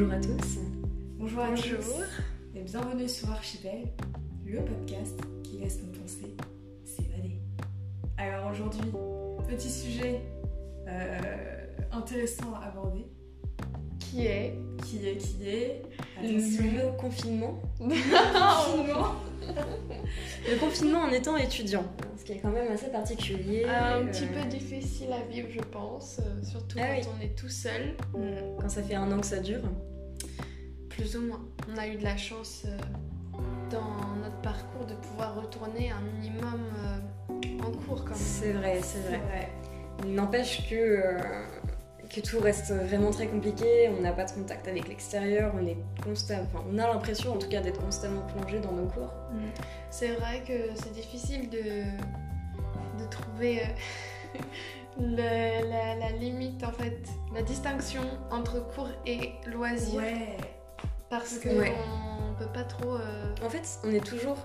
Bonjour à tous. Bonjour à tous. Et bienvenue sur Archipel, le podcast qui laisse nos pensées s'évader. Alors aujourd'hui, petit sujet euh, intéressant à aborder. Qui est? Qui est Qui est? Le confinement. confinement. Le confinement en étant étudiant, ce qui est quand même assez particulier. Un euh, petit peu difficile à vivre, je pense, euh, surtout Ah quand oui. on est tout seul, Quand ça fait un an que ça dure. plus ou moins. On a eu de la chance euh, dans notre parcours de pouvoir retourner un minimum euh, en cours quand même. C'est vrai, c'est vrai. n'empêche que, euh, que tout reste vraiment très compliqué. On n'a pas de contact avec l'extérieur. On est constamment, enfin, on a l'impression en tout cas d'être constamment plongé dans nos cours. C'est vrai que c'est difficile de, de trouver euh, le- la, la limite en fait, la distinction entre cours et loisirs. Ouais. Parce que Ouais. on peut pas trop. euh, En fait, on est toujours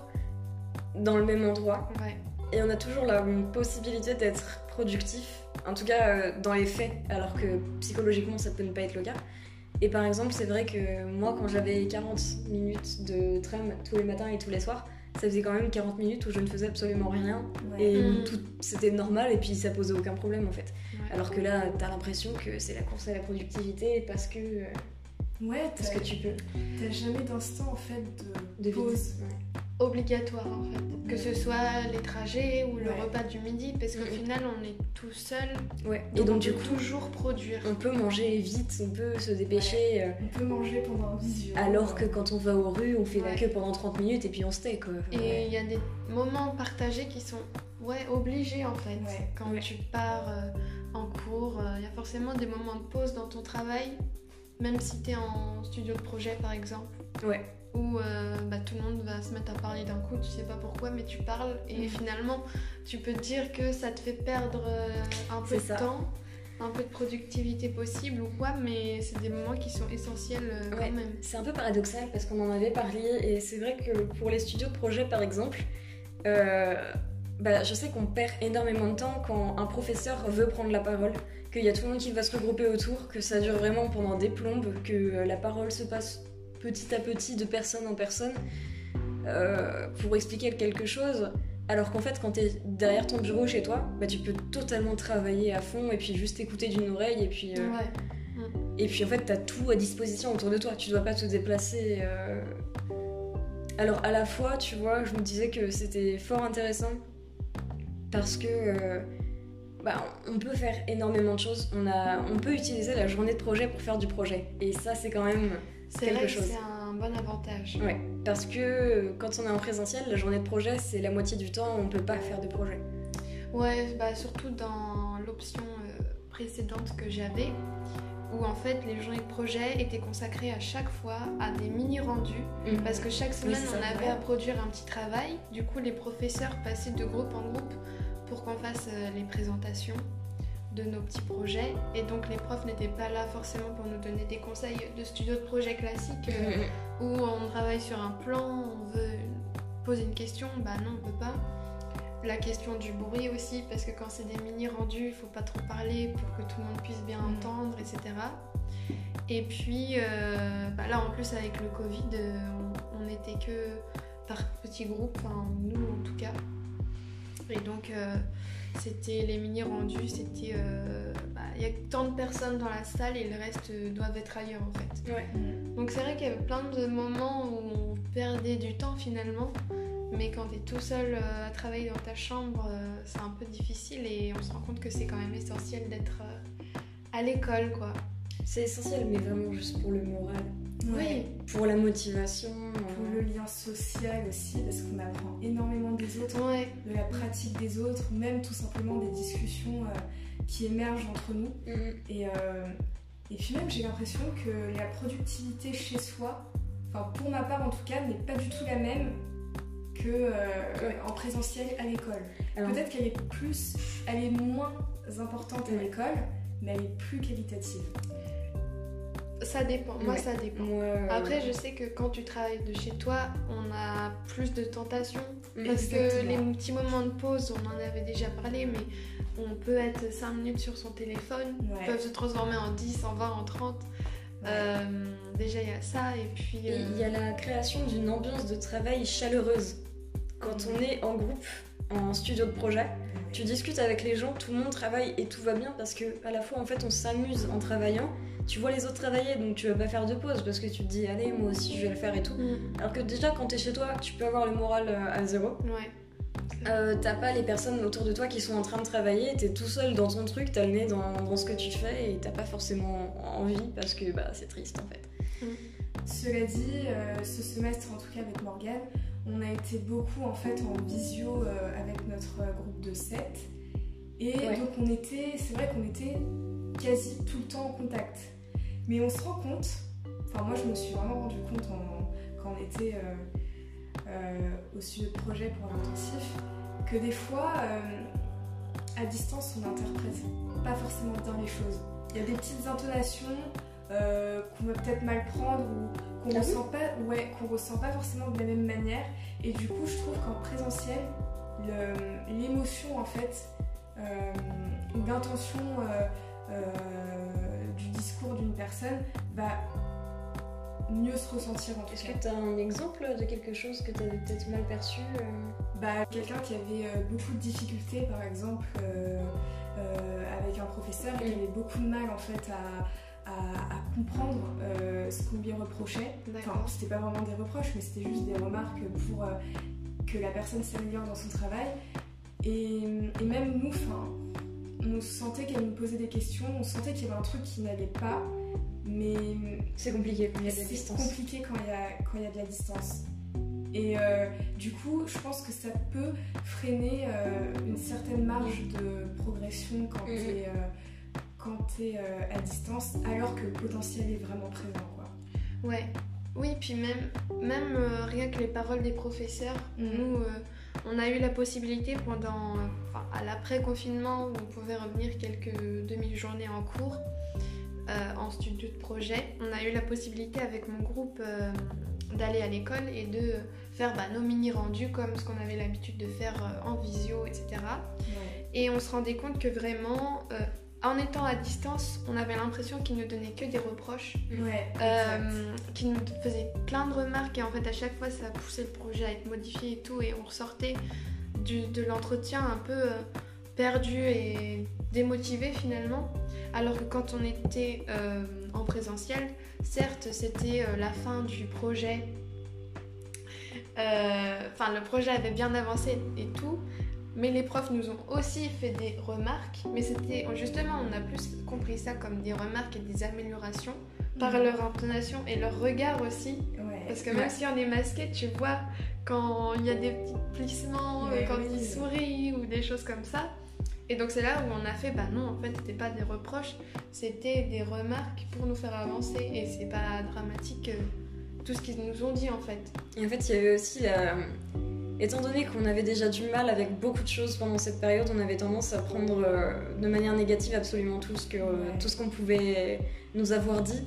dans le même endroit ouais. Et on a toujours la possibilité d'être productif, en tout cas euh, dans les faits, alors que psychologiquement ça peut ne pas être le cas. Et par exemple, c'est vrai que moi, quand j'avais 40 minutes de tram tous les matins et tous les soirs, ça faisait quand même 40 minutes où je ne faisais absolument rien ouais. et où Mm. tout c'était normal et puis ça posait aucun problème en fait. Ouais. Alors que là, t'as l'impression que c'est la course à la productivité parce que, euh, Ouais, parce t'as que tu peux. t'as jamais d'instant en fait de, De pause. Ouais. Obligatoire en fait. Que ce soit les trajets ou le Ouais. repas du midi, parce qu'au final on est tout seul. Ouais. Et Donc, donc on du peut coup, toujours produire. on peut manger vite, on peut se dépêcher. euh, On peut manger pendant un visuel. Alors que quand on va aux rues, on fait la queue pendant 30 minutes et puis on se tait quoi. Et il y a des moments partagés qui sont ouais, obligés en fait. Quand tu pars euh, en cours, euh, il y a forcément des moments de pause dans ton travail, même si tu es en studio de projet par exemple. Ouais. Où euh, bah, tout le monde va se mettre à parler d'un coup, tu sais pas pourquoi, mais tu parles et Mhm. finalement tu peux te dire que ça te fait perdre euh, un peu de ça. temps, un peu de productivité possible ou quoi, mais c'est des moments qui sont essentiels euh, Ouais. quand même. C'est un peu paradoxal parce qu'on en avait parlé et c'est vrai que pour les studios de projet par exemple, euh, bah, je sais qu'on perd énormément de temps quand un professeur veut prendre la parole, qu'il y a tout le monde qui va se regrouper autour, que ça dure vraiment pendant des plombes, que la parole se passe petit à petit de personne en personne euh, pour expliquer quelque chose. Alors qu'en fait, quand tu es derrière ton bureau chez toi, bah, tu peux totalement travailler à fond et puis juste écouter d'une oreille et puis, euh, Ouais. et puis en fait, tu as tout à disposition autour de toi. Tu dois pas te déplacer. euh. Alors à la fois, tu vois, je me disais que c'était fort intéressant parce que euh, bah, on peut faire énormément de choses. On, a, on peut utiliser la journée de projet pour faire du projet. Et ça, c'est quand même C'est quelque vrai que chose. c'est un bon avantage. Ouais, parce que euh, quand on est en présentiel, la journée de projet, c'est la moitié du temps, on peut pas faire de projet. Ouais, bah surtout dans l'option euh, précédente que j'avais, où en fait les journées de projet étaient consacrées à chaque fois à des mini rendus, parce que chaque semaine ça, on avait ouais. à produire un petit travail. Du coup, les professeurs passaient de groupe en groupe pour qu'on fasse euh, les présentations de nos petits projets. Et donc les profs n'étaient pas là forcément pour nous donner des conseils de studio de projet classique euh, où on travaille sur un plan, on veut poser une question, bah non, on peut pas. La question du bruit aussi, parce que quand c'est des mini rendus, il faut pas trop parler pour que tout le monde puisse bien Mm. entendre, etc. Et puis euh, bah là, en plus, avec le Covid, euh, on, on était que par petits groupes, enfin nous en tout cas. Et donc, euh, c'était les mini rendus, c'était. euh, bah, Il y a tant de personnes dans la salle et le reste euh, doivent être ailleurs en fait. Ouais. Donc c'est vrai qu'il y avait plein de moments où on perdait du temps finalement, mais quand tu es tout seul euh, à travailler dans ta chambre, euh, c'est un peu difficile et on se rend compte que c'est quand même essentiel d'être à l'école quoi. C'est essentiel, mais vraiment juste pour le moral, Ouais. pour la motivation. Pour euh, le lien social aussi, parce qu'on apprend énormément des autres. Ouais, de la pratique des autres, même tout simplement des discussions euh, qui émergent entre nous. Mhm. Et, euh, et puis même, j'ai l'impression que la productivité chez soi, enfin pour ma part en tout cas, n'est pas du tout la même que euh, en présentiel à l'école. Peut-être qu'elle est plus, elle est moins importante à l'école, mais elle est plus qualitative. Ça dépend. Moi, Ouais. ça dépend. moi, euh, Après, je sais que quand tu travailles de chez toi, on a plus de tentations. Parce que les petits moments de pause, on en avait déjà parlé, mais on peut être 5 minutes sur son téléphone, Ouais. peuvent se transformer en 10, en 20, en 30. Euh, déjà, il y a ça, et puis. Il y a la création d'une ambiance de travail chaleureuse. Quand on est en groupe, en studio de projet, tu discutes avec les gens, tout le monde travaille et tout va bien parce que à la fois en fait on s'amuse en travaillant. Tu vois les autres travailler donc tu vas pas faire de pause parce que tu te dis allez moi aussi je vais le faire et tout. Mm. Alors que déjà quand t'es chez toi tu peux avoir le moral euh, à zéro. Ouais. Euh, t'as pas les personnes autour de toi qui sont en train de travailler, t'es tout seul dans ton truc, t'as le nez dans, dans ce que tu fais et t'as pas forcément envie parce que bah, c'est triste en fait. Cela dit, euh, ce semestre, en tout cas avec Morgane, on a été beaucoup en fait en visio euh, avec notre euh, groupe de 7. Et Ouais. donc on était, c'est vrai qu'on était quasi tout le temps en contact. Mais on se rend compte, enfin moi je me suis vraiment rendu compte en- quand on était euh, euh, au studio de projet pour l'intensif, que des fois, euh, à distance, on n'interprète pas forcément bien les choses. Il y a des petites intonations qu'on va peut-être mal prendre ou qu'on oui ressent pas, ouais, qu'on ressent pas forcément de la même manière. Et du coup, je trouve qu'en présentiel, l'émotion en fait, euh, ou l'intention euh, euh, du discours d'une personne va mieux se ressentir en tout Est-ce que t'as un exemple de quelque chose que t'avais peut-être mal perçu euh Bah, quelqu'un qui avait euh, beaucoup de difficultés, par exemple, euh, avec un professeur qui Mm. avait beaucoup de mal en fait à, à- à comprendre euh, ce qu'on lui reprochait. Enfin, c'était pas vraiment des reproches, mais c'était juste des remarques pour euh, que la personne s'améliore dans son travail. Et, et même nous, enfin, on sentait qu'elle nous posait des questions, on sentait qu'il y avait un truc qui n'allait pas, mais C'est compliqué quand il y a de la c'est distance. compliqué quand il y a, quand il y a de la distance. Et euh, du coup, je pense que ça peut freiner euh, une certaine marge de progression quand Mhm. t'es euh, quand euh, à distance, alors que le potentiel est vraiment présent. Quoi. Ouais. Oui, puis même, même euh, rien que les paroles des professeurs, Mhm. nous, euh, on a eu la possibilité pendant, euh, enfin, à l'après-confinement, on pouvait revenir quelques demi-journées en cours, euh, en studio de projet, on a eu la possibilité avec mon groupe d'aller à l'école et de faire bah, nos mini-rendus comme ce qu'on avait l'habitude de faire en visio, etc. Et on se rendait compte que vraiment, en étant à distance, on avait l'impression qu'ils ne donnaient que des reproches. Ouais. Euh, qui nous faisait plein de remarques et en fait à chaque fois ça poussait le projet à être modifié et tout et on ressortait du- de l'entretien un peu euh, perdu et démotivé finalement alors que quand on était euh, en présentiel certes c'était euh, la fin du projet enfin le projet avait bien avancé et tout mais les profs nous ont aussi fait des remarques mais c'était justement on a plus compris ça comme des remarques et des améliorations par Mhm. leur intonation et leur regard aussi. Ouais. Parce que même Ouais. si on est masqué, tu vois quand il y a des petits plissements, Ouais, quand oui. il sourit ou des choses comme ça. Et donc c'est là où on a fait, bah non, en fait, c'était pas des reproches, c'était des remarques pour nous faire avancer. Et c'est pas dramatique euh, tout ce qu'ils nous ont dit en fait. Et en fait, il y avait aussi la. Étant donné qu'on avait déjà du mal avec beaucoup de choses pendant cette période, on avait tendance à prendre euh, de manière négative absolument tout ce que- Ouais. tout ce qu'on pouvait nous avoir dit.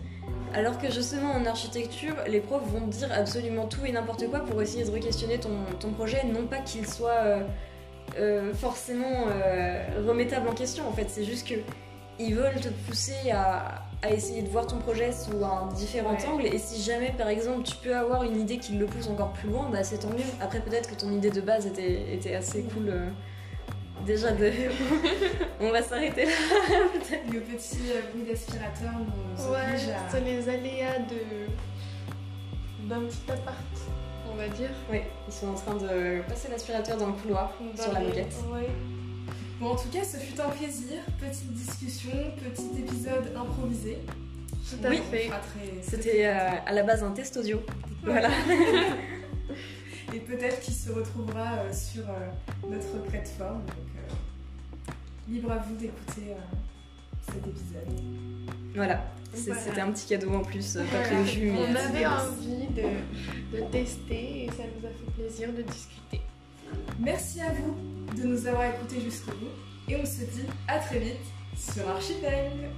Alors que justement en architecture, les profs vont dire absolument tout et n'importe quoi pour essayer de re-questionner ton, ton projet, non pas qu'il soit euh, euh, forcément euh, remettable en question. En fait, c'est juste que ils veulent te pousser à, à essayer de voir ton projet sous un différent Ouais. angle. Et si jamais, par exemple, tu peux avoir une idée qui le pousse encore plus loin, bah c'est tant mieux. Après, peut-être que ton idée de base était, était assez cool. euh, déjà, de... on va s'arrêter là. peut-être. Le petit euh, bruit d'aspirateur nous Ouais, à. c'est les aléas de d'un petit appart, on va dire. Oui, ils sont en train de passer l'aspirateur dans le couloir sur la moquette. Ouais. Bon, en tout cas, ce fut un plaisir. Petite discussion, petit épisode improvisé. Tout à Oui. fait. C'était euh, à la base un test audio. Voilà. Et peut-être qu'il se retrouvera euh, sur euh, notre plateforme. Donc, libre à vous d'écouter cet épisode. Voilà. C'était un petit cadeau en plus, pas Voilà. prévu, mais. On avait envie de, de tester et ça nous a fait plaisir de discuter. Merci à vous de nous avoir écoutés jusqu'au bout. Et on se dit à très vite sur Archipel.